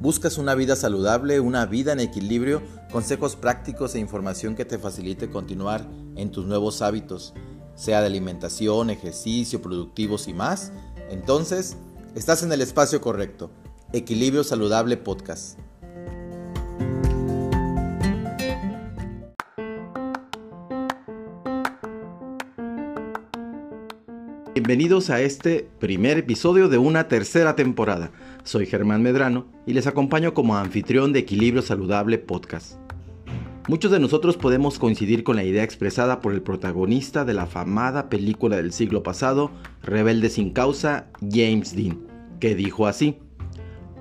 ¿Buscas una vida saludable, una vida en equilibrio, consejos prácticos e información que te facilite continuar en tus nuevos hábitos, sea de alimentación, ejercicio, productivos y más? Entonces, estás en el espacio correcto. Equilibrio Saludable Podcast. Bienvenidos a este primer episodio de una tercera temporada. Soy Germán Medrano y les acompaño como anfitrión de Equilibrio Saludable Podcast. Muchos de nosotros podemos coincidir con la idea expresada por el protagonista de la famada película del siglo pasado, Rebelde sin causa, James Dean, que dijo así,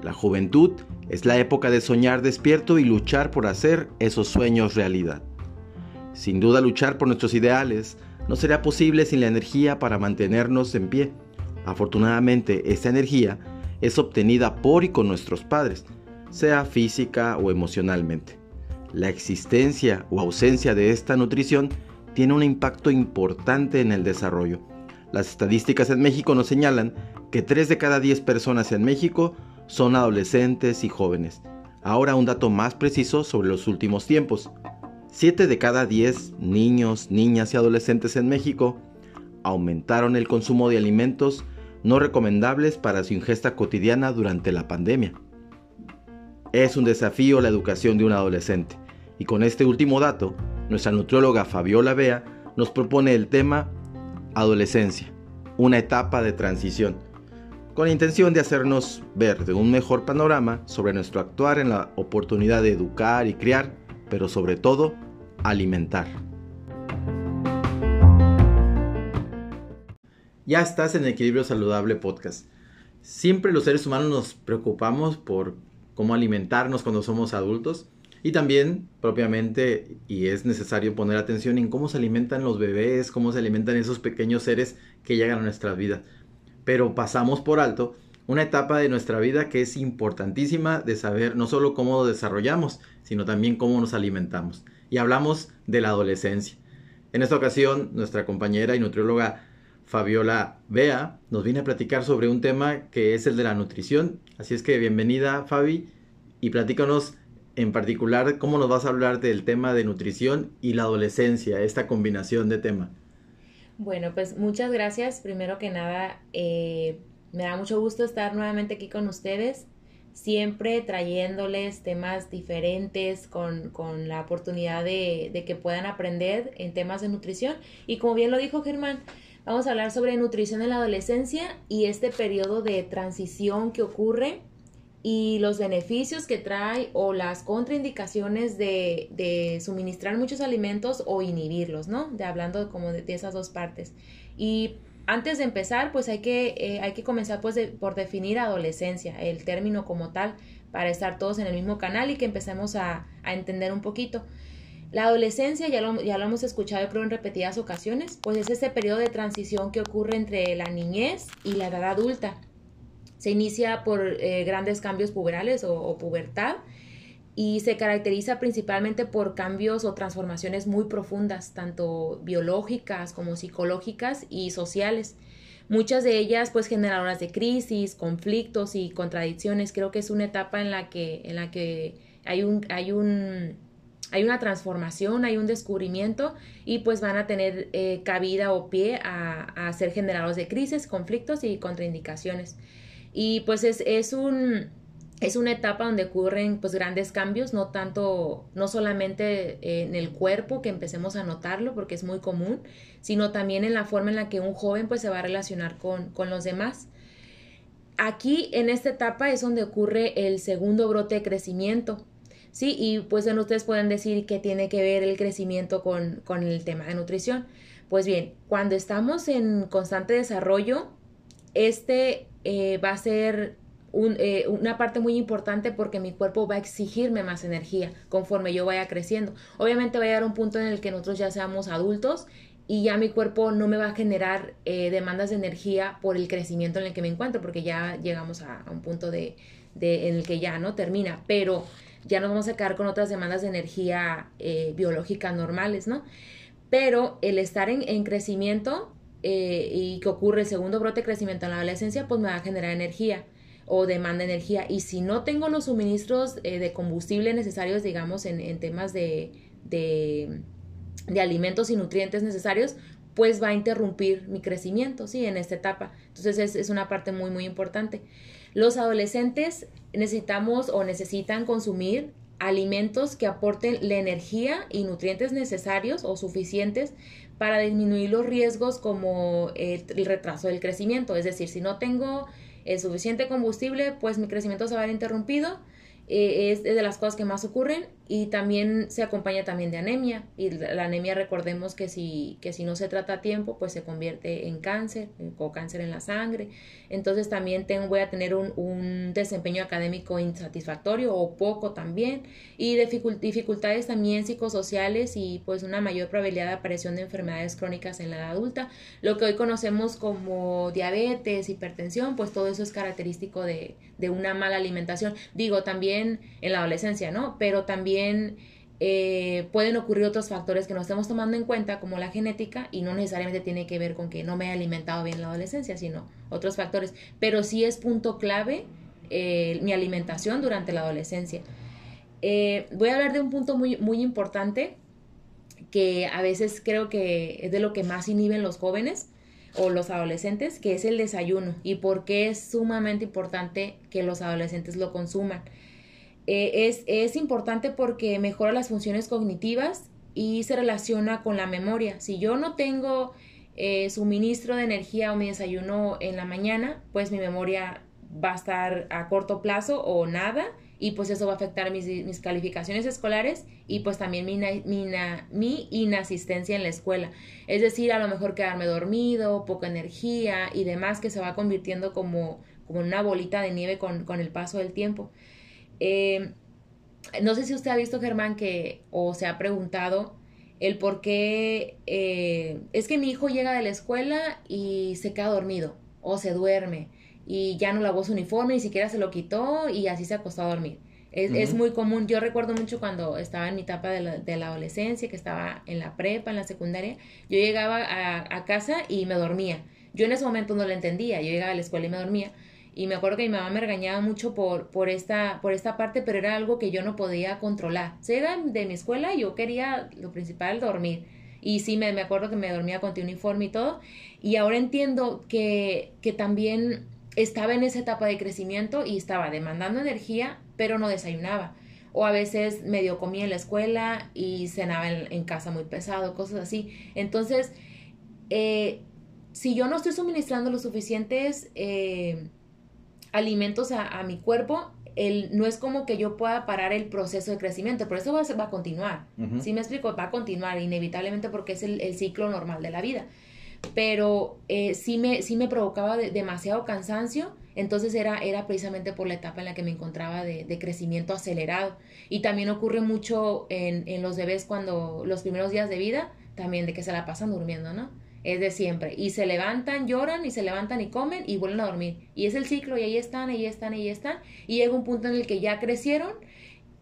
La juventud es la época de soñar despierto y luchar por hacer esos sueños realidad. Sin duda luchar por nuestros ideales, no sería posible sin la energía para mantenernos en pie. Afortunadamente, esta energía es obtenida por y con nuestros padres, sea física o emocionalmente. La existencia o ausencia de esta nutrición tiene un impacto importante en el desarrollo. Las estadísticas en México nos señalan que 3 de cada 10 personas en México son adolescentes y jóvenes. Ahora un dato más preciso sobre los últimos tiempos. 7 de cada 10 niños, niñas y adolescentes en México aumentaron el consumo de alimentos no recomendables para su ingesta cotidiana durante la pandemia. Es un desafío la educación de un adolescente y con este último dato, nuestra nutrióloga Fabiola Bea nos propone el tema Adolescencia, una etapa de transición, con la intención de hacernos ver de un mejor panorama sobre nuestro actuar en la oportunidad de educar y criar pero sobre todo alimentar. Ya estás en Equilibrio Saludable Podcast. Siempre los seres humanos nos preocupamos por cómo alimentarnos cuando somos adultos y también propiamente y es necesario poner atención en cómo se alimentan los bebés, cómo se alimentan esos pequeños seres que llegan a nuestras vidas. Pero pasamos por alto una etapa de nuestra vida que es importantísima de saber no solo cómo desarrollamos, sino también cómo nos alimentamos. Y hablamos de la adolescencia. En esta ocasión, nuestra compañera y nutrióloga Fabiola Bea nos viene a platicar sobre un tema que es el de la nutrición. Así es que bienvenida Fabi y platícanos en particular cómo nos vas a hablar del tema de nutrición y la adolescencia, esta combinación de tema. Bueno, pues muchas gracias. Primero que nada, eh, me da mucho gusto estar nuevamente aquí con ustedes, siempre trayéndoles temas diferentes con, con la oportunidad de, que puedan aprender en temas de nutrición. Y como bien lo dijo Germán, vamos a hablar sobre nutrición en la adolescencia y este periodo de transición que ocurre y los beneficios que trae o las contraindicaciones de, suministrar muchos alimentos o inhibirlos, ¿no? De hablando como de, esas dos partes. Y antes de empezar, pues hay que, eh, hay que comenzar pues por definir adolescencia, el término como tal, para estar todos en el mismo canal y que empecemos a entender un poquito. La adolescencia, ya lo, ya lo hemos escuchado creo en repetidas ocasiones, pues es ese periodo de transición que ocurre entre la niñez y la edad adulta. Se inicia por eh, grandes cambios puberales o, o pubertad y se caracteriza principalmente por cambios o transformaciones muy profundas, tanto biológicas como psicológicas y sociales. Muchas de ellas pues generadoras de crisis, conflictos y contradicciones. Creo que es una etapa en la que, en la que hay un, hay un hay una transformación, hay un descubrimiento y pues van a tener eh, cabida o pie a, a, ser generadores de crisis, conflictos y contraindicaciones. Y pues es, es un, es una etapa donde ocurren pues grandes cambios, no tanto, no solamente en el cuerpo que empecemos a notarlo porque es muy común, sino también en la forma en la que un joven pues se va a relacionar con, con los demás. Aquí en esta etapa es donde ocurre el segundo brote de crecimiento, ¿sí? Y pues en ustedes pueden decir que tiene que ver el crecimiento con, con el tema de nutrición. Pues bien, cuando estamos en constante desarrollo, este eh, va a ser eh, una parte muy importante porque mi cuerpo va a exigirme más energía conforme yo vaya creciendo. Obviamente va a llegar un punto en el que nosotros ya seamos adultos y ya mi cuerpo no me va a generar eh, demandas de energía por el crecimiento en el que me encuentro porque ya llegamos a, a un punto de, de, en el que ya no termina, pero ya nos vamos a quedar con otras demandas de energía eh, biológica normales, ¿no? Pero el estar en, en crecimiento eh, y que ocurre el segundo brote de crecimiento en la adolescencia, pues me va a generar energía o demanda energía. Y si no tengo los suministros eh, de combustible necesarios, digamos, en, temas de, de, de, alimentos y nutrientes necesarios, pues va a interrumpir mi crecimiento, ¿sí? En esta etapa. Entonces es, es una parte muy, muy importante. Los adolescentes necesitamos o necesitan consumir alimentos que aporten la energía y nutrientes necesarios o suficientes para disminuir los riesgos como el, retraso del crecimiento. Es decir, si no tengo el suficiente combustible, pues mi crecimiento se va a ver interrumpido eh, es de las cosas que más ocurren y también se acompaña también de anemia y la anemia recordemos que si, que si no se trata a tiempo pues se convierte en cáncer o cáncer en la sangre. Entonces también voy a tener un, un desempeño académico insatisfactorio o poco también y dificultades también psicosociales y pues una mayor probabilidad de aparición de enfermedades crónicas en la edad adulta. Lo que hoy conocemos como diabetes hipertensión pues todo eso es característico de, de una mala alimentación. Digo también en la adolescencia, ¿no? Pero también eh, pueden ocurrir otros factores que no estemos tomando en cuenta, como la genética, y no necesariamente tiene que ver con que no me he alimentado bien en la adolescencia, sino otros factores. Pero sí es punto clave eh, mi alimentación durante la adolescencia. Eh, voy a hablar de un punto muy, muy importante que a veces creo que es de lo que más inhiben los jóvenes o los adolescentes, que es el desayuno y por qué es sumamente importante que los adolescentes lo consuman. Eh, es, es importante porque mejora las funciones cognitivas y se relaciona con la memoria. Si yo no tengo eh, suministro de energía o mi desayuno en la mañana, pues mi memoria va a estar a corto plazo o nada y pues eso va a afectar mis, mis calificaciones escolares y pues también mi, mi, mi, inasistencia en la escuela. Es decir, a lo mejor quedarme dormido, poca energía y demás que se va convirtiendo como, como una bolita de nieve con, con el paso del tiempo. Eh, no sé si usted ha visto, Germán, que o se ha preguntado el por qué eh, es que mi hijo llega de la escuela y se queda dormido o se duerme y ya no lavó su uniforme, ni siquiera se lo quitó y así se acostó a dormir. Es, muy común. Yo recuerdo mucho cuando estaba en mi etapa de la, adolescencia, que estaba en la prepa, en la secundaria, yo llegaba a, a, casa y me dormía. Yo en ese momento no lo entendía, yo llegaba a la escuela y me dormía, y me acuerdo que mi mamá me regañaba mucho por, por, esta, por esta parte, pero era algo que yo no podía controlar. Se era de mi escuela yo quería, lo principal, dormir. Y sí, me, me acuerdo que me dormía con tu uniforme y todo. Y ahora entiendo que, que también estaba en esa etapa de crecimiento y estaba demandando energía, pero no desayunaba. O a veces medio comía en la escuela y cenaba en, casa muy pesado, cosas así. Entonces, eh, si yo no estoy suministrando los suficientes eh, alimentos a, mi cuerpo, el, no es como que yo pueda parar el proceso de crecimiento, por eso va a, va a continuar. ¿Sí me explico? Va a continuar inevitablemente porque es el, ciclo normal de la vida. Pero eh, sí, me, sí me provocaba demasiado cansancio, entonces era, era precisamente por la etapa en la que me encontraba de, de crecimiento acelerado. Y también ocurre mucho en, en los bebés cuando los primeros días de vida, también de que se la pasan durmiendo, ¿no? Es de siempre. Y se levantan, lloran y se levantan y comen y vuelven a dormir. Y es el ciclo y ahí están, ahí están, ahí están. Y llega un punto en el que ya crecieron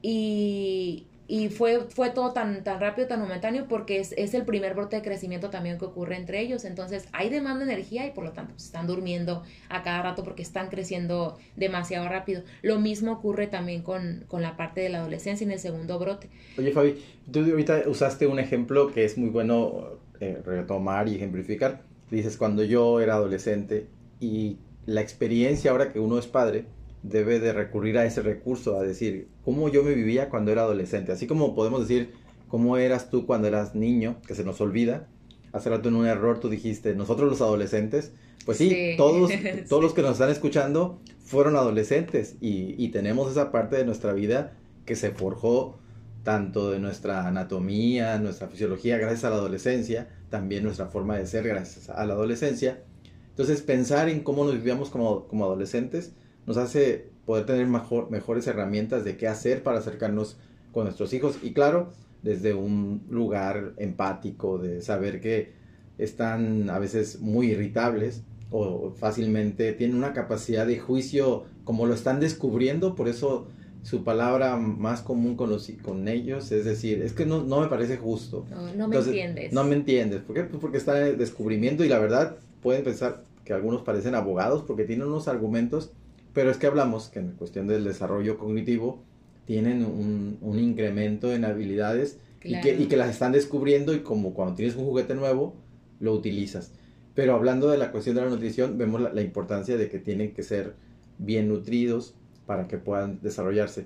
y, y fue, fue todo tan, tan rápido, tan momentáneo, porque es, es, el primer brote de crecimiento también que ocurre entre ellos. Entonces hay demanda de energía y por lo tanto pues, están durmiendo a cada rato porque están creciendo demasiado rápido. Lo mismo ocurre también con, con la parte de la adolescencia en el segundo brote. Oye Fabi, tú ahorita usaste un ejemplo que es muy bueno eh, retomar y ejemplificar. Dices, cuando yo era adolescente y la experiencia ahora que uno es padre, debe de recurrir a ese recurso, a decir, cómo yo me vivía cuando era adolescente. Así como podemos decir, cómo eras tú cuando eras niño, que se nos olvida. Hace rato en un error tú dijiste, nosotros los adolescentes, pues sí, todos, todos los que nos están escuchando fueron adolescentes y, y tenemos esa parte de nuestra vida que se forjó tanto de nuestra anatomía, nuestra fisiología gracias a la adolescencia, también nuestra forma de ser gracias a la adolescencia. Entonces pensar en cómo nos vivíamos como, como adolescentes nos hace poder tener mejor, mejores herramientas de qué hacer para acercarnos con nuestros hijos y claro, desde un lugar empático, de saber que están a veces muy irritables o fácilmente tienen una capacidad de juicio como lo están descubriendo, por eso su palabra más común con, los, con ellos es decir, es que no, no me parece justo. No, no me entiendes. No me entiendes. ¿Por qué? Pues porque está en el descubrimiento y la verdad pueden pensar que algunos parecen abogados porque tienen unos argumentos Pero es que hablamos que en cuestión del desarrollo cognitivo tienen un, un incremento en habilidades y, que, y que las están descubriendo y como cuando tienes un juguete nuevo, lo utilizas. Pero hablando de la cuestión de la nutrición, vemos la, la importancia de que tienen que ser bien nutridos para que puedan desarrollarse.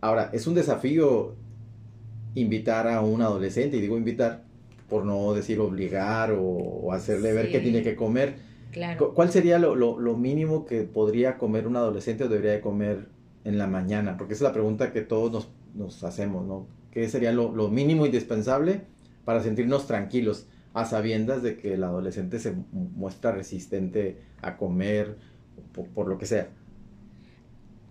Ahora, es un desafío invitar a un adolescente, y digo invitar por no decir obligar o, hacerle ver que tiene que comer. Claro. ¿Cuál sería lo, lo, lo, mínimo que podría comer un adolescente o debería de comer en la mañana? Porque esa es la pregunta que todos nos, nos hacemos, ¿no? ¿Qué sería lo, lo, mínimo indispensable para sentirnos tranquilos a sabiendas de que el adolescente se muestra resistente a comer por, por lo que sea?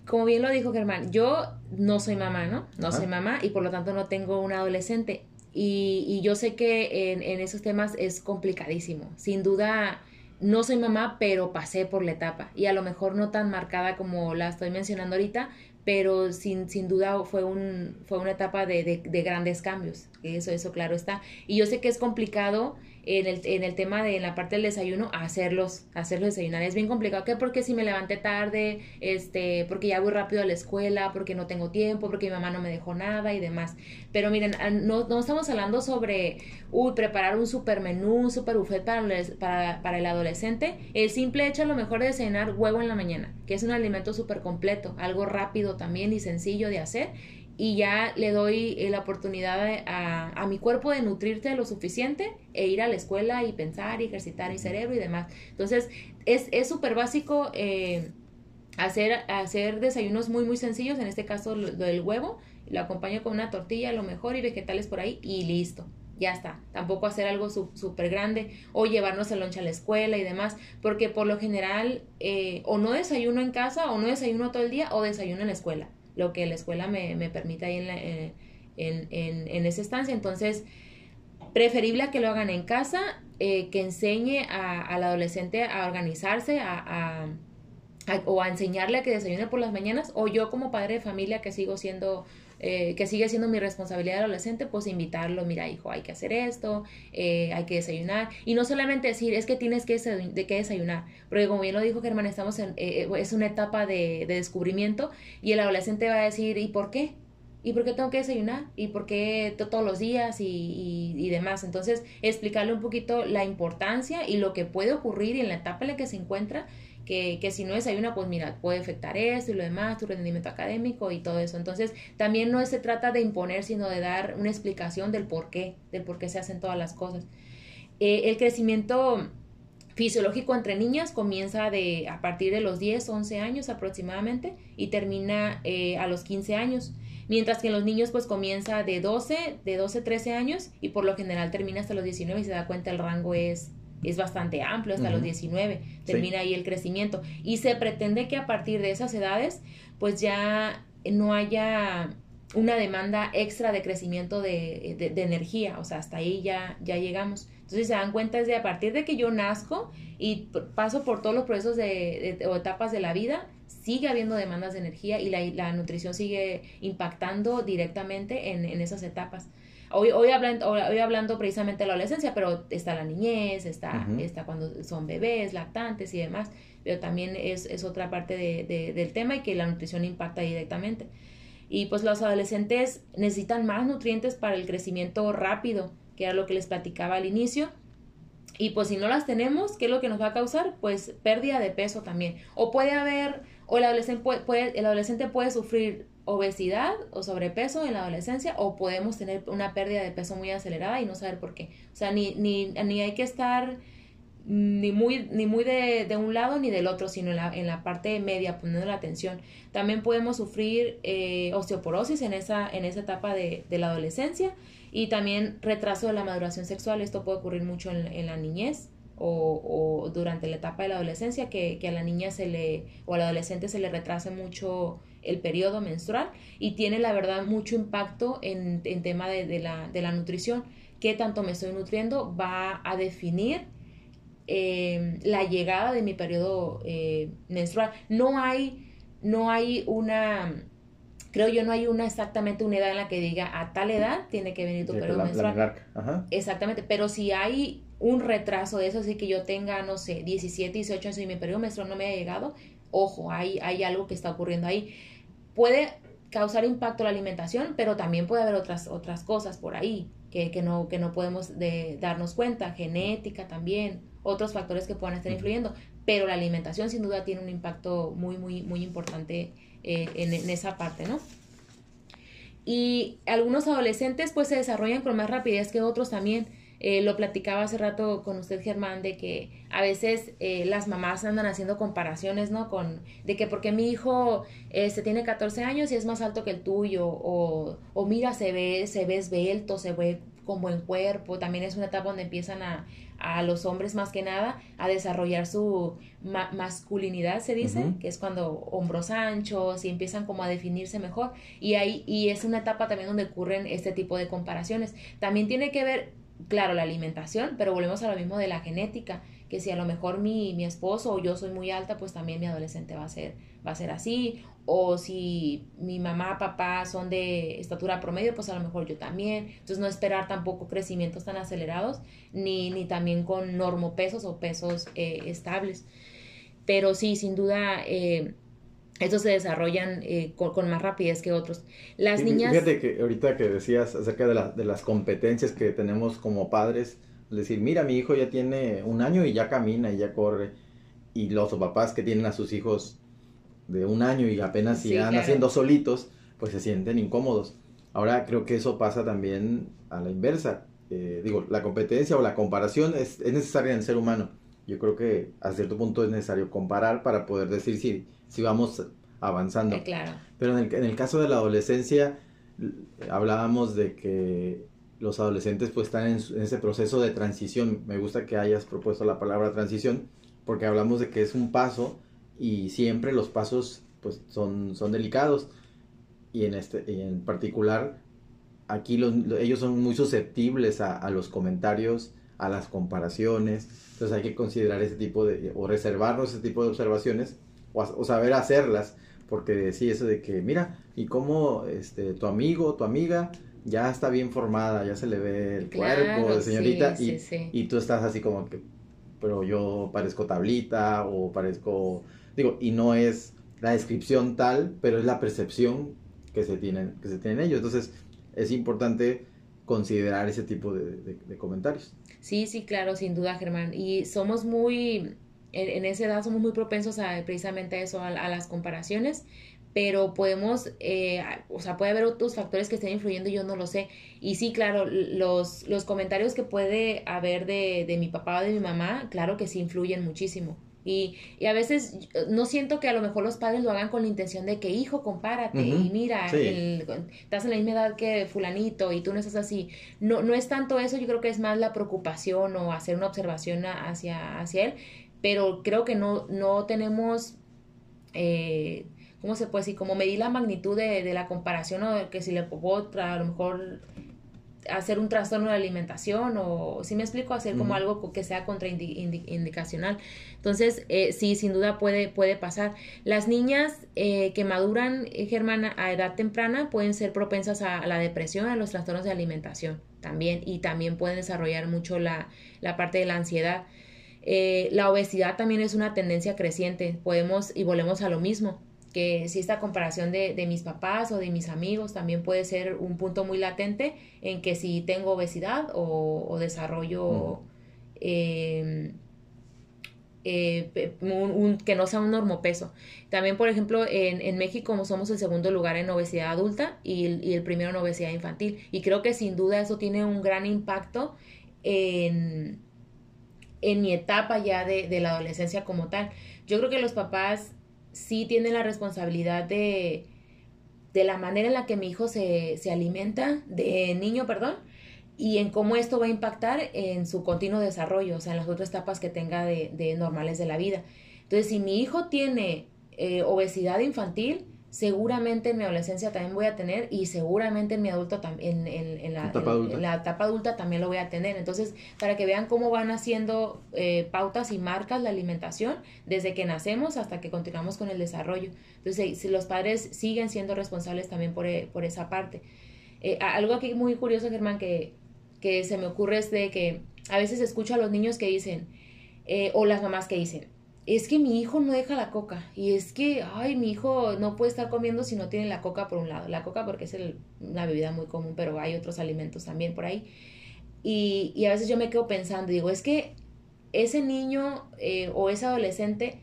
Como bien lo dijo Germán, yo no soy mamá, ¿no? No soy mamá y por lo tanto no tengo un adolescente. Y, y yo sé que en, en, esos temas es complicadísimo. Sin duda, no soy mamá, pero pasé por la etapa. Y a lo mejor no tan marcada como la estoy mencionando ahorita, pero sin, sin duda fue, un, fue una etapa de, de, de grandes cambios. Eso, eso claro está. Y yo sé que es complicado en el, en el tema de en la parte del desayuno, hacerlos, hacerlos desayunar. Es bien complicado, que porque si me levanté tarde, este, porque ya voy rápido a la escuela, porque no tengo tiempo, porque mi mamá no me dejó nada y demás. Pero miren, ah, no, no estamos hablando sobre, uy, preparar un super menú, un super buffet para, para, para el adolescente. El simple hecho a lo mejor de desayunar huevo en la mañana, que es un alimento súper completo, algo rápido también y sencillo de hacer y ya le doy eh, la oportunidad a, a, mi cuerpo de nutrirte lo suficiente e ir a la escuela y pensar y ejercitar mi cerebro y demás. Entonces, es súper básico eh, hacer, hacer desayunos muy, muy sencillos, en este caso lo, lo del huevo, lo acompaño con una tortilla a lo mejor y vegetales por ahí y listo. Ya está, tampoco hacer algo súper grande o llevarnos el lonche a la escuela y demás, porque por lo general eh, o no desayuno en casa o no desayuno todo el día o desayuno en la escuela lo que la escuela me, me permite ahí en, la, en, en, en, esa estancia. Entonces, preferible a que lo hagan en casa, eh, que enseñe a, al adolescente a organizarse, a, a, a, o a enseñarle a que desayune por las mañanas, o yo como padre de familia que sigo siendo eh, que sigue siendo mi responsabilidad adolescente, pues invitarlo, mira hijo, hay que hacer esto, eh, hay que desayunar, y no solamente decir, es que tienes que, desayunar, porque como bien lo dijo Germán, estamos en, eh, es una etapa de, de descubrimiento, y el adolescente va a decir, ¿y por qué? ¿Y por qué tengo que desayunar? ¿Y por qué todos los días y, y, y, demás? Entonces, explicarle un poquito la importancia y lo que puede ocurrir en la etapa en la que se encuentra que, que si no desayuna, pues mira, puede afectar esto y lo demás, tu rendimiento académico y todo eso. Entonces, también no se trata de imponer, sino de dar una explicación del por qué, del por qué se hacen todas las cosas. Eh, el crecimiento fisiológico entre niñas comienza de, a partir de los 10, 11 años aproximadamente y termina eh, a los 15 años. Mientras que en los niños pues comienza de 12, de 12, 13 años y por lo general termina hasta los 19 y se da cuenta el rango es es bastante amplio, hasta uh -huh. los 19 termina sí. ahí el crecimiento. Y se pretende que a partir de esas edades, pues ya no haya una demanda extra de crecimiento de, de, de, energía, o sea, hasta ahí ya, ya llegamos. Entonces se dan cuenta desde a partir de que yo nazco y paso por todos los procesos de, de, o etapas de la vida, sigue habiendo demandas de energía y la, la nutrición sigue impactando directamente en, en esas etapas hoy, hoy, hablando, hoy hablando precisamente de la adolescencia, pero está la niñez, está, uh -huh. está cuando son bebés, lactantes y demás, pero también es, es otra parte de, de, del tema y que la nutrición impacta directamente. Y pues los adolescentes necesitan más nutrientes para el crecimiento rápido, que era lo que les platicaba al inicio. Y pues si no las tenemos, ¿qué es lo que nos va a causar? Pues pérdida de peso también. O puede haber, o el adolescente puede, puede el adolescente puede sufrir obesidad o sobrepeso en la adolescencia o podemos tener una pérdida de peso muy acelerada y no saber por qué. O sea, ni, ni, ni hay que estar ni muy, ni muy de, de, un lado ni del otro, sino en la, en la parte media, poniendo la atención. También podemos sufrir eh, osteoporosis en esa, en esa etapa de, de, la adolescencia y también retraso de la maduración sexual. Esto puede ocurrir mucho en, en la niñez. O, o, durante la etapa de la adolescencia que, que, a la niña se le o al adolescente se le retrase mucho el periodo menstrual y tiene la verdad mucho impacto en, en tema de, de, la, de la nutrición. Qué tanto me estoy nutriendo va a definir eh, la llegada de mi periodo eh, menstrual. No hay, no hay una, creo yo, no hay una exactamente una edad en la que diga a tal edad tiene que venir tu sí, periodo la, menstrual. La Ajá. Exactamente, pero si hay un retraso de eso, así que yo tenga, no sé, 17, 18 años y mi periodo menstrual no me haya llegado, ojo, hay, hay algo que está ocurriendo ahí. Puede causar impacto la alimentación, pero también puede haber otras, otras cosas por ahí que, que no, que no podemos de, darnos cuenta, genética también, otros factores que puedan estar influyendo, pero la alimentación sin duda tiene un impacto muy, muy, muy importante eh, en, en, esa parte, ¿no? Y algunos adolescentes pues se desarrollan con más rapidez que otros también. Eh, lo platicaba hace rato con usted, Germán, de que a veces eh, las mamás andan haciendo comparaciones, ¿no? Con, de que porque mi hijo este, tiene 14 años y es más alto que el tuyo, o, o mira, se ve, se ve esbelto, se ve con buen cuerpo, también es una etapa donde empiezan a, a los hombres más que nada a desarrollar su masculinidad, se dice, que es cuando hombros anchos y empiezan como a definirse mejor. Y, ahí, y es una etapa también donde ocurren este tipo de comparaciones. También tiene que ver claro, la alimentación, pero volvemos a lo mismo de la genética, que si a lo mejor mi, mi esposo o yo soy muy alta, pues también mi adolescente va a ser, va a ser así, o si mi mamá, papá son de estatura promedio, pues a lo mejor yo también. Entonces no esperar tampoco crecimientos tan acelerados, ni, ni también con normopesos o pesos eh, estables. Pero sí, sin duda, eh, estos se desarrollan eh, con, más rapidez que otros. Las niñas... Fíjate que ahorita que decías acerca de, la, de las competencias que tenemos como padres, es decir, mira, mi hijo ya tiene un año y ya camina y ya corre, y los papás que tienen a sus hijos de un año y apenas sí, sigan haciendo solitos, pues se sienten incómodos. Ahora creo que eso pasa también a la inversa. Eh, digo, la competencia o la comparación es, es necesaria en el ser humano yo creo que a cierto punto es necesario comparar para poder decir si, si vamos avanzando. Eh, claro. Pero en el, en el caso de la adolescencia, hablábamos de que los adolescentes pues están en, ese proceso de transición. Me gusta que hayas propuesto la palabra transición porque hablamos de que es un paso y siempre los pasos pues son, son delicados y en, este, y en particular aquí los, ellos son muy susceptibles a, a los comentarios a las comparaciones. Entonces hay que considerar ese tipo de, o reservarnos ese tipo de observaciones, o, saber hacerlas, porque sí, eso de que, mira, y cómo este, tu amigo, tu amiga, ya está bien formada, ya se le ve el cuerpo de señorita, y, y tú estás así como que, pero yo parezco tablita, o parezco, digo, y no es la descripción tal, pero es la percepción que se tienen, que se tienen ellos. Entonces, es importante considerar ese tipo de, comentarios. Sí, sí, claro, sin duda, Germán. Y somos muy, en, esa edad somos muy propensos a precisamente eso, a, las comparaciones, pero podemos, eh, o sea, puede haber otros factores que estén influyendo yo no lo sé. Y sí, claro, los, los comentarios que puede haber de, de mi papá o de mi mamá, claro que sí influyen muchísimo. Y, y, a veces no siento que a lo mejor los padres lo hagan con la intención de que, hijo, compárate y mira, estás en la misma edad que fulanito y tú no estás así. No, no es tanto eso, yo creo que es más la preocupación o hacer una observación hacia, hacia él, pero creo que no, no tenemos, eh, ¿cómo se puede decir? Como medir la magnitud de, de la comparación o que si le puedo a lo mejor hacer un trastorno de alimentación o, si me explico, hacer como algo que sea contraindicacional. Entonces, eh, sí, sin duda puede, puede pasar. Las niñas eh, que maduran, eh, Germán, a edad temprana pueden ser propensas a, la depresión, a los trastornos de alimentación también y también pueden desarrollar mucho la, la parte de la ansiedad. La obesidad también es una tendencia creciente, podemos y volvemos a lo mismo que si esta comparación de, de, mis papás o de mis amigos también puede ser un punto muy latente en que si tengo obesidad o, desarrollo em, eh, un, que no sea un normopeso. También, por ejemplo, en, en, México somos el segundo lugar en obesidad adulta y y el, primero en obesidad infantil. Y creo que sin duda eso tiene un gran impacto en, en mi etapa ya de, de la adolescencia como tal. Yo creo que los papás sí tienen la responsabilidad de, de la manera en la que mi hijo se, se alimenta, de niño, perdón, y en cómo esto va a impactar en su continuo desarrollo, o sea, en las otras etapas que tenga de, de normales de la vida. Entonces, si mi hijo tiene eh, obesidad infantil, seguramente en mi adolescencia también voy a tener y seguramente en mi adulto también en, la, etapa adulta. también lo voy a tener. Entonces para que vean cómo van haciendo eh, pautas y marcas la alimentación desde que nacemos hasta que continuamos con el desarrollo. Entonces si los padres siguen siendo responsables también por, eh, por esa parte. Eh, algo aquí muy curioso Germán que, que se me ocurre es de que a veces escucho a los niños que dicen o las mamás que dicen es que mi hijo no deja la coca y es que, ay, mi hijo no puede estar comiendo si no tiene la coca por un lado. La coca porque es una bebida muy común, pero hay otros alimentos también por ahí. Y, y a veces yo me quedo pensando, digo, es que ese niño eh, o ese adolescente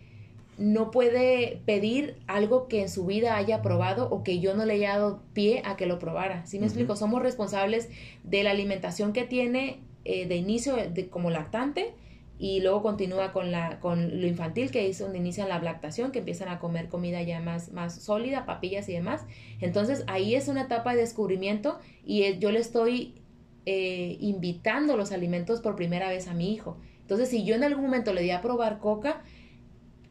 no puede pedir algo que en su vida haya probado o que yo no le haya dado pie a que lo probara. ¿Sí me explico? Somos responsables de la alimentación que tiene eh, de inicio de, como lactante y luego continúa con, la, con lo infantil, que es donde inician la lactación, que empiezan a comer comida ya más, más sólida, papillas y demás. Entonces ahí es una etapa de descubrimiento y yo le estoy eh, invitando los alimentos por primera vez a mi hijo. Entonces si yo en algún momento le di a probar coca,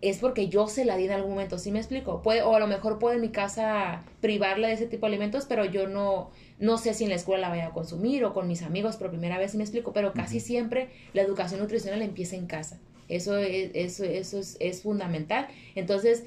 es porque yo se la di en algún momento, ¿sí me explico? Puede, o a lo mejor puedo en mi casa privarle de ese tipo de alimentos, pero yo no, no sé si en la escuela la vaya a consumir o con mis amigos por primera vez, ¿sí me explico? Pero casi siempre la educación nutricional empieza en casa. Eso es, eso, eso es, es fundamental. Entonces,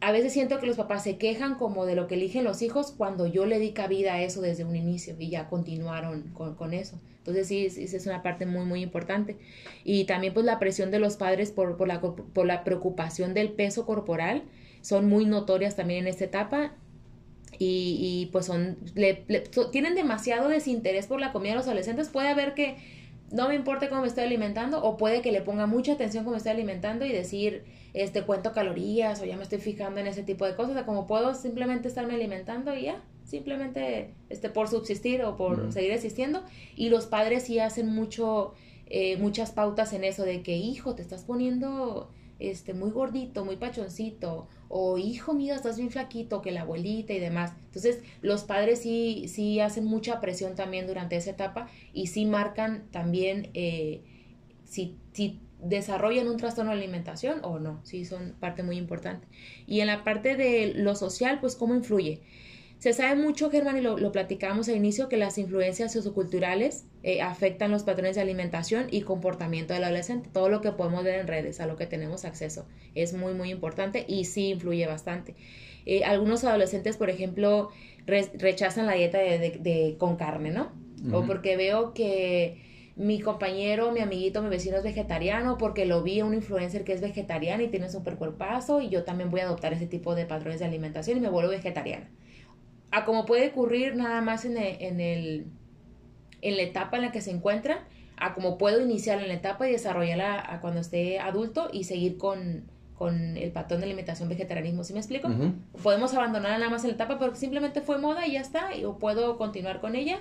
a veces siento que los papás se quejan como de lo que eligen los hijos cuando yo le di cabida a eso desde un inicio y ya continuaron con, con eso. Entonces sí, esa es una parte muy, muy importante. Y también pues la presión de los padres por, por, la, por la preocupación del peso corporal son muy notorias también en esta etapa y, y, pues son le, tienen demasiado desinterés por la comida de los adolescentes puede haber que no me importa cómo me estoy alimentando o puede que le ponga mucha atención cómo me estoy alimentando y decir este cuento calorías o ya me estoy fijando en ese tipo de cosas, o como puedo simplemente estarme alimentando y ya, simplemente este por subsistir o por seguir existiendo. Y los padres sí hacen mucho eh, muchas pautas en eso de que hijo te estás poniendo este muy gordito, muy pachoncito o hijo mío estás bien flaquito que la abuelita y demás. Entonces los padres sí sí hacen mucha presión también durante esa etapa y sí marcan también eh, si, si desarrollan un trastorno de alimentación o no, sí son parte muy importante. Y en la parte de lo social, pues cómo influye. Se sabe mucho, Germán, y lo, lo platicamos al inicio, que las influencias socioculturales eh, afectan los patrones de alimentación y comportamiento del adolescente. Todo lo que podemos ver en redes, a lo que tenemos acceso, es muy, muy importante y sí influye bastante. Eh, algunos adolescentes, por ejemplo, rechazan la dieta de, con carne, ¿no? O porque veo que mi compañero, mi amiguito, mi vecino es vegetariano porque lo vi a un influencer que es vegetariano y tiene un super cuerpazo y yo también voy a adoptar ese tipo de patrones de alimentación y me vuelvo vegetariana. A como puede ocurrir nada más en el, en, el, en la etapa en la que se encuentra, a como puedo iniciar en la etapa y desarrollarla a cuando esté adulto y seguir con, con el patrón de alimentación vegetarianismo, ¿sí me explico? Podemos abandonar nada más en la etapa porque simplemente fue moda y ya está, y, o puedo continuar con ella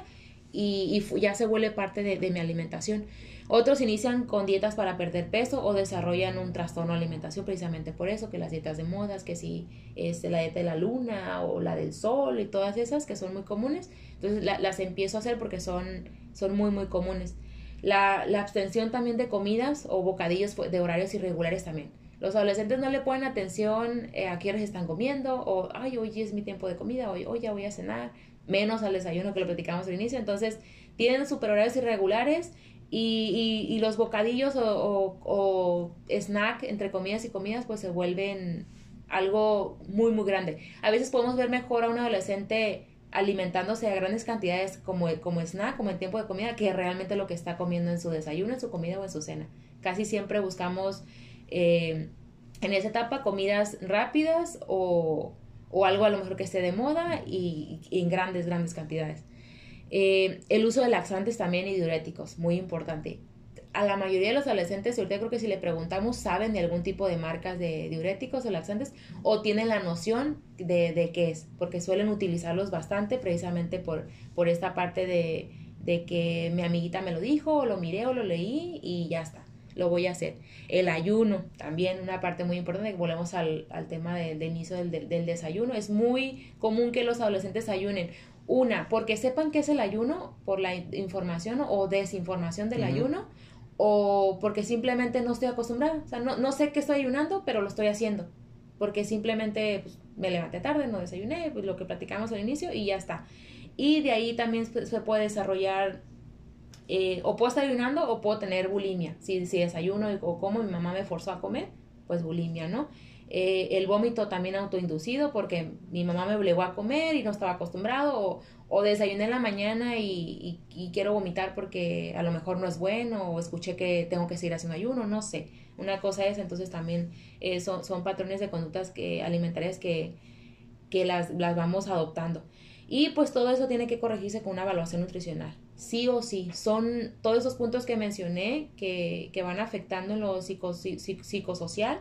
y, ya se vuelve parte de, mi alimentación. Otros inician con dietas para perder peso o desarrollan un trastorno de alimentación precisamente por eso, que las dietas de modas, que si es la dieta de la luna o la del sol y todas esas que son muy comunes, entonces las empiezo a hacer porque son, son muy muy comunes. La, la abstención también de comidas o bocadillos de horarios irregulares también. Los adolescentes no le ponen atención eh, a qué horas están comiendo o, ay, hoy es mi tiempo de comida, hoy, hoy ya voy a cenar menos al desayuno que lo platicamos al inicio. Entonces, tienen superhorarios irregulares y, y, los bocadillos o, o, snack entre comidas y comidas pues se vuelven algo muy, muy grande. A veces podemos ver mejor a un adolescente alimentándose a grandes cantidades como, como snack, como en tiempo de comida, que realmente lo que está comiendo en su desayuno, en su comida o en su cena. Casi siempre buscamos eh, en esa etapa comidas rápidas o, o algo a lo mejor que esté de moda y, en grandes, grandes cantidades. Eh, el uso de laxantes también y diuréticos, muy importante. A la mayoría de los adolescentes, ahorita creo que si le preguntamos, saben de algún tipo de marcas de diuréticos o laxantes o tienen la noción de, de qué es, porque suelen utilizarlos bastante precisamente por, por esta parte de, de que mi amiguita me lo dijo, o lo miré o lo leí y ya está lo voy a hacer. El ayuno, también una parte muy importante, que volvemos al, tema de, inicio del, desayuno. Es muy común que los adolescentes ayunen. Una, porque sepan qué es el ayuno, por la información o desinformación del ayuno, o porque simplemente no estoy acostumbrada. O sea, no, no sé qué estoy ayunando, pero lo estoy haciendo. Porque simplemente pues, me levanté tarde, no desayuné, pues, lo que platicamos al inicio y ya está. Y de ahí también se puede desarrollar eh, o puedo estar ayunando o puedo tener bulimia. Si, si desayuno o como mi mamá me forzó a comer, pues bulimia, ¿no? eh, el vómito también autoinducido porque mi mamá me obligó a comer y no estaba acostumbrado o, o desayuné en la mañana y, y, quiero vomitar porque a lo mejor no es bueno o escuché que tengo que seguir haciendo ayuno, no sé. Una cosa es, entonces también eh, son, son, patrones de conductas que, alimentarias que, que las, las vamos adoptando. Y pues todo eso tiene que corregirse con una evaluación nutricional. Sí o sí, son todos esos puntos que mencioné que, que van afectando en lo psicosocial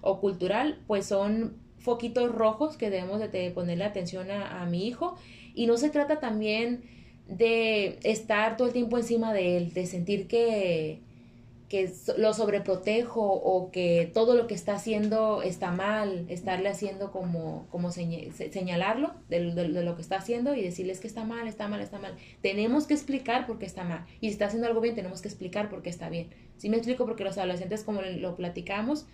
o cultural, pues son foquitos rojos que debemos de ponerle atención a, a mi hijo. Y no se trata también de estar todo el tiempo encima de él, de sentir que, que lo sobreprotejo o que todo lo que está haciendo está mal, estarle haciendo como, como señalarlo de, lo que está haciendo y decirles que está mal, está mal, está mal. Tenemos que explicar por qué está mal. Y si está haciendo algo bien, tenemos que explicar por qué está bien. Si me explico? Porque los adolescentes, como lo platicamos,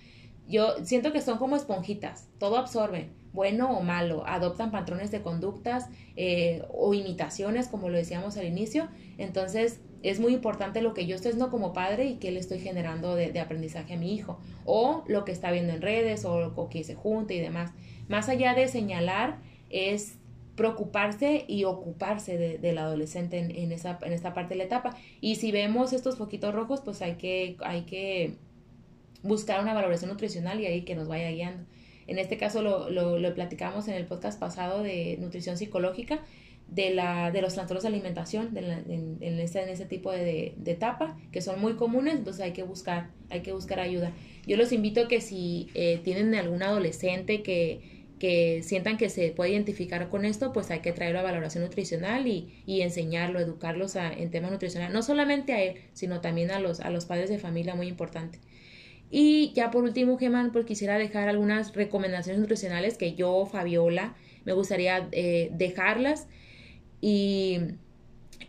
yo siento que son como esponjitas, todo absorben, bueno o malo, adoptan patrones de conductas eh, o imitaciones, como lo decíamos al inicio. Entonces, es muy importante lo que yo estoy haciendo como padre y que le estoy generando de, aprendizaje a mi hijo, o lo que está viendo en redes, o, lo que se junte y demás. Más allá de señalar, es preocuparse y ocuparse del adolescente en, esa, en esta parte de la etapa. Y si vemos estos foquitos rojos, pues hay que, hay que buscar una valoración nutricional y ahí que nos vaya guiando. En este caso lo, lo, platicamos en el podcast pasado de nutrición psicológica, de, la, de los trastornos de alimentación en, en, ese, en ese tipo de, de, etapa, que son muy comunes, entonces hay que buscar, hay que buscar ayuda. Yo los invito a que si eh, tienen algún adolescente que, que sientan que se puede identificar con esto, pues hay que traerlo a valoración nutricional y, y enseñarlo, educarlos en temas nutricionales, no solamente a él, sino también a los, a los padres de familia, muy importante. Y ya por último, Geman, pues quisiera dejar algunas recomendaciones nutricionales que yo, Fabiola, me gustaría eh, dejarlas y,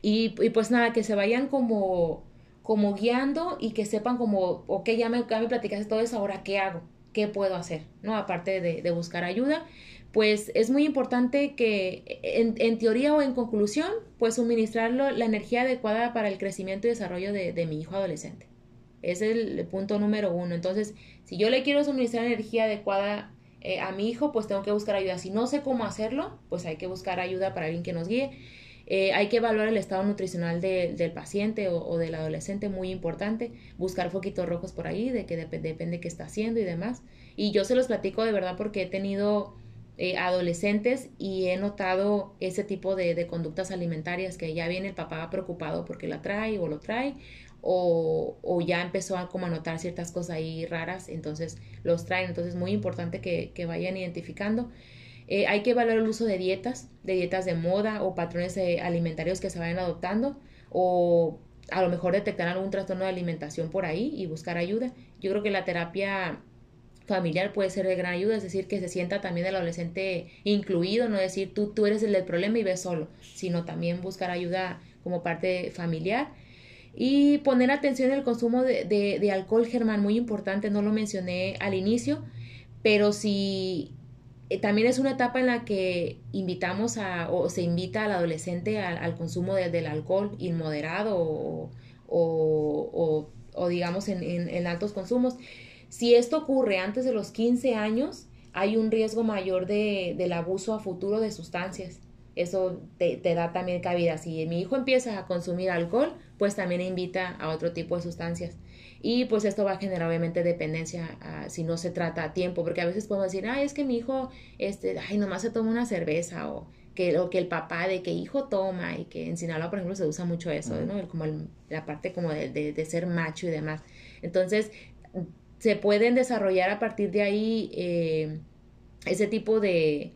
y, pues nada, que se vayan como, como guiando y que sepan como, ok, ya me, ya me platicaste todo eso, ahora qué hago, qué puedo hacer, ¿no? Aparte de, buscar ayuda, pues es muy importante que en, en, teoría o en conclusión, pues suministrarlo la energía adecuada para el crecimiento y desarrollo de, de mi hijo adolescente. Es el punto número uno. Entonces, si yo le quiero suministrar energía adecuada eh, a mi hijo, pues tengo que buscar ayuda. Si no sé cómo hacerlo, pues hay que buscar ayuda para alguien que nos guíe. Eh, hay que evaluar el estado nutricional del paciente o, del adolescente, muy importante. Buscar foquitos rojos por ahí, de que depende qué está haciendo y demás. Y yo se los platico de verdad porque he tenido eh, adolescentes y he notado ese tipo de, de, conductas alimentarias que ya viene el papá preocupado porque la trae o lo trae o, o, ya empezó a como a notar ciertas cosas ahí raras, entonces los traen, entonces es muy importante que, que vayan identificando. Eh, hay que evaluar el uso de dietas, de dietas de moda o patrones eh, alimentarios que se vayan adoptando o a lo mejor detectar algún trastorno de alimentación por ahí y buscar ayuda. Yo creo que la terapia familiar puede ser de gran ayuda, es decir, que se sienta también el adolescente incluido, no decir tú, tú eres el del problema y ves solo, sino también buscar ayuda como parte familiar y poner atención en el consumo de, de, alcohol, Germán, muy importante, no lo mencioné al inicio, pero si eh, también es una etapa en la que invitamos a, o se invita al adolescente al, consumo del alcohol inmoderado o, digamos en, en, altos consumos. Si esto ocurre antes de los 15 años, hay un riesgo mayor de, del abuso a futuro de sustancias eso te, da también cabida. Si mi hijo empieza a consumir alcohol, pues también invita a otro tipo de sustancias. Y pues esto va a generar obviamente dependencia si no se trata a tiempo, porque a veces podemos decir, ay, es que mi hijo, este, ay, nomás se toma una cerveza o que, que el papá de qué hijo toma y que en Sinaloa, por ejemplo, se usa mucho eso, ¿no? Como la parte como de, de, ser macho y demás. Entonces, se pueden desarrollar a partir de ahí eh, ese tipo de,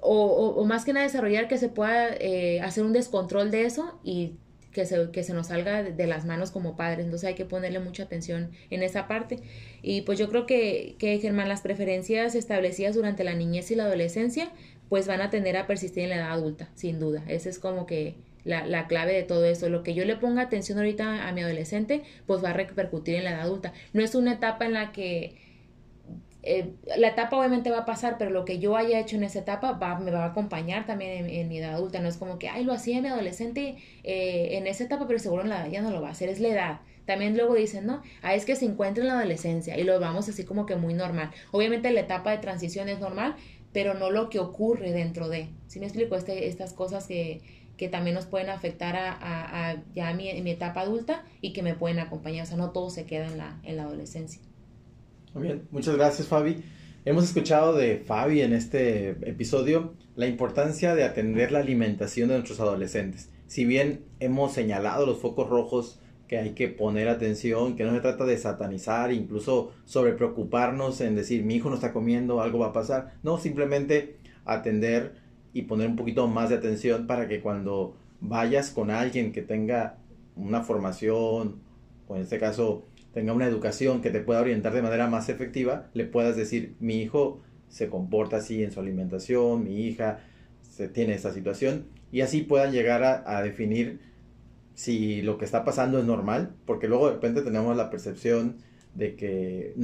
o, o, más que nada desarrollar que se pueda eh, hacer un descontrol de eso y que se, que se nos salga de, las manos como padres. Entonces hay que ponerle mucha atención en esa parte. Y pues yo creo que, que, Germán, las preferencias establecidas durante la niñez y la adolescencia, pues van a tender a persistir en la edad adulta, sin duda. Esa es como que la, la, clave de todo eso. Lo que yo le ponga atención ahorita a mi adolescente, pues va a repercutir en la edad adulta. No es una etapa en la que eh, la etapa obviamente va a pasar, pero lo que yo haya hecho en esa etapa va, me va a acompañar también en, mi edad adulta. No es como que, ay, lo hacía en mi adolescente eh, en esa etapa, pero seguro en la edad ya no lo va a hacer. Es la edad. también luego dicen, no, ah, es que se encuentra en la adolescencia y lo vamos así como que muy normal. Obviamente la etapa de transición es normal, pero no lo que ocurre dentro de. ¿Sí me explico? Este, estas cosas que, que también nos pueden afectar a, a, ya mi, mi, etapa adulta y que me pueden acompañar. O sea, no todo se queda en la, en la adolescencia. Muy bien, muchas gracias Fabi. Hemos escuchado de Fabi en este episodio la importancia de atender la alimentación de nuestros adolescentes. Si bien hemos señalado los focos rojos que hay que poner atención, que no se trata de satanizar, incluso sobre preocuparnos en decir mi hijo no está comiendo, algo va a pasar. No, simplemente atender y poner un poquito más de atención para que cuando vayas con alguien que tenga una formación o en este caso tenga una educación que te pueda orientar de manera más efectiva, le puedas decir mi hijo se comporta así en su alimentación, mi hija se tiene esta situación y así puedan llegar a, a definir si lo que está pasando es normal, porque luego de repente tenemos la percepción de que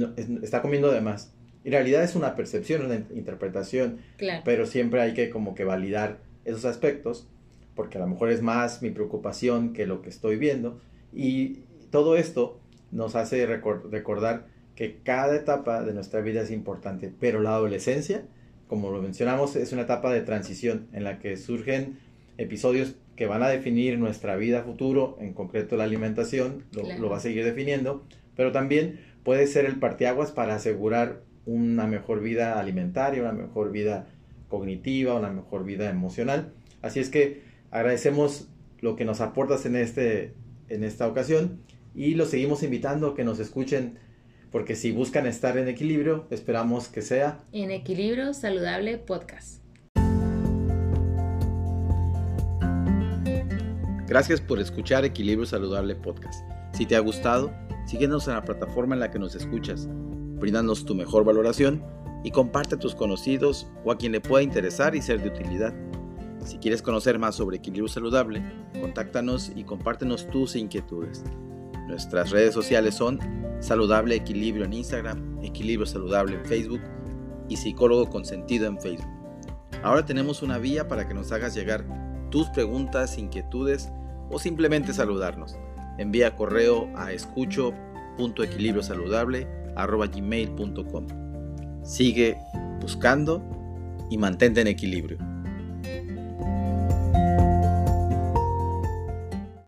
está comiendo de más. En realidad es una percepción, una interpretación, pero siempre hay que como que validar esos aspectos, porque a lo mejor es más mi preocupación que lo que estoy viendo. Y todo esto nos hace recordar que cada etapa de nuestra vida es importante, pero la adolescencia, como lo mencionamos, es una etapa de transición en la que surgen episodios que van a definir nuestra vida futuro, en concreto la alimentación, lo, va a seguir definiendo, pero también puede ser el parteaguas para asegurar una mejor vida alimentaria, una mejor vida cognitiva, una mejor vida emocional. Así es que agradecemos lo que nos aportas en, este, en esta ocasión y los seguimos invitando a que nos escuchen porque si buscan estar en equilibrio, esperamos que sea en Equilibrio Saludable Podcast. Gracias por escuchar Equilibrio Saludable Podcast. Si te ha gustado, síguenos en la plataforma en la que nos escuchas, bríndanos tu mejor valoración y comparte a tus conocidos o a quien le pueda interesar y ser de utilidad. Si quieres conocer más sobre equilibrio saludable, contáctanos y compártenos tus inquietudes. Nuestras redes sociales son Saludable Equilibrio en Instagram, Equilibrio Saludable en Facebook y Psicólogo Consentido en Facebook. Ahora tenemos una vía para que nos hagas llegar tus preguntas, inquietudes o simplemente saludarnos. Envía correo a escucho.equilibriosaludable.gmail.com Sigue buscando y mantente en equilibrio.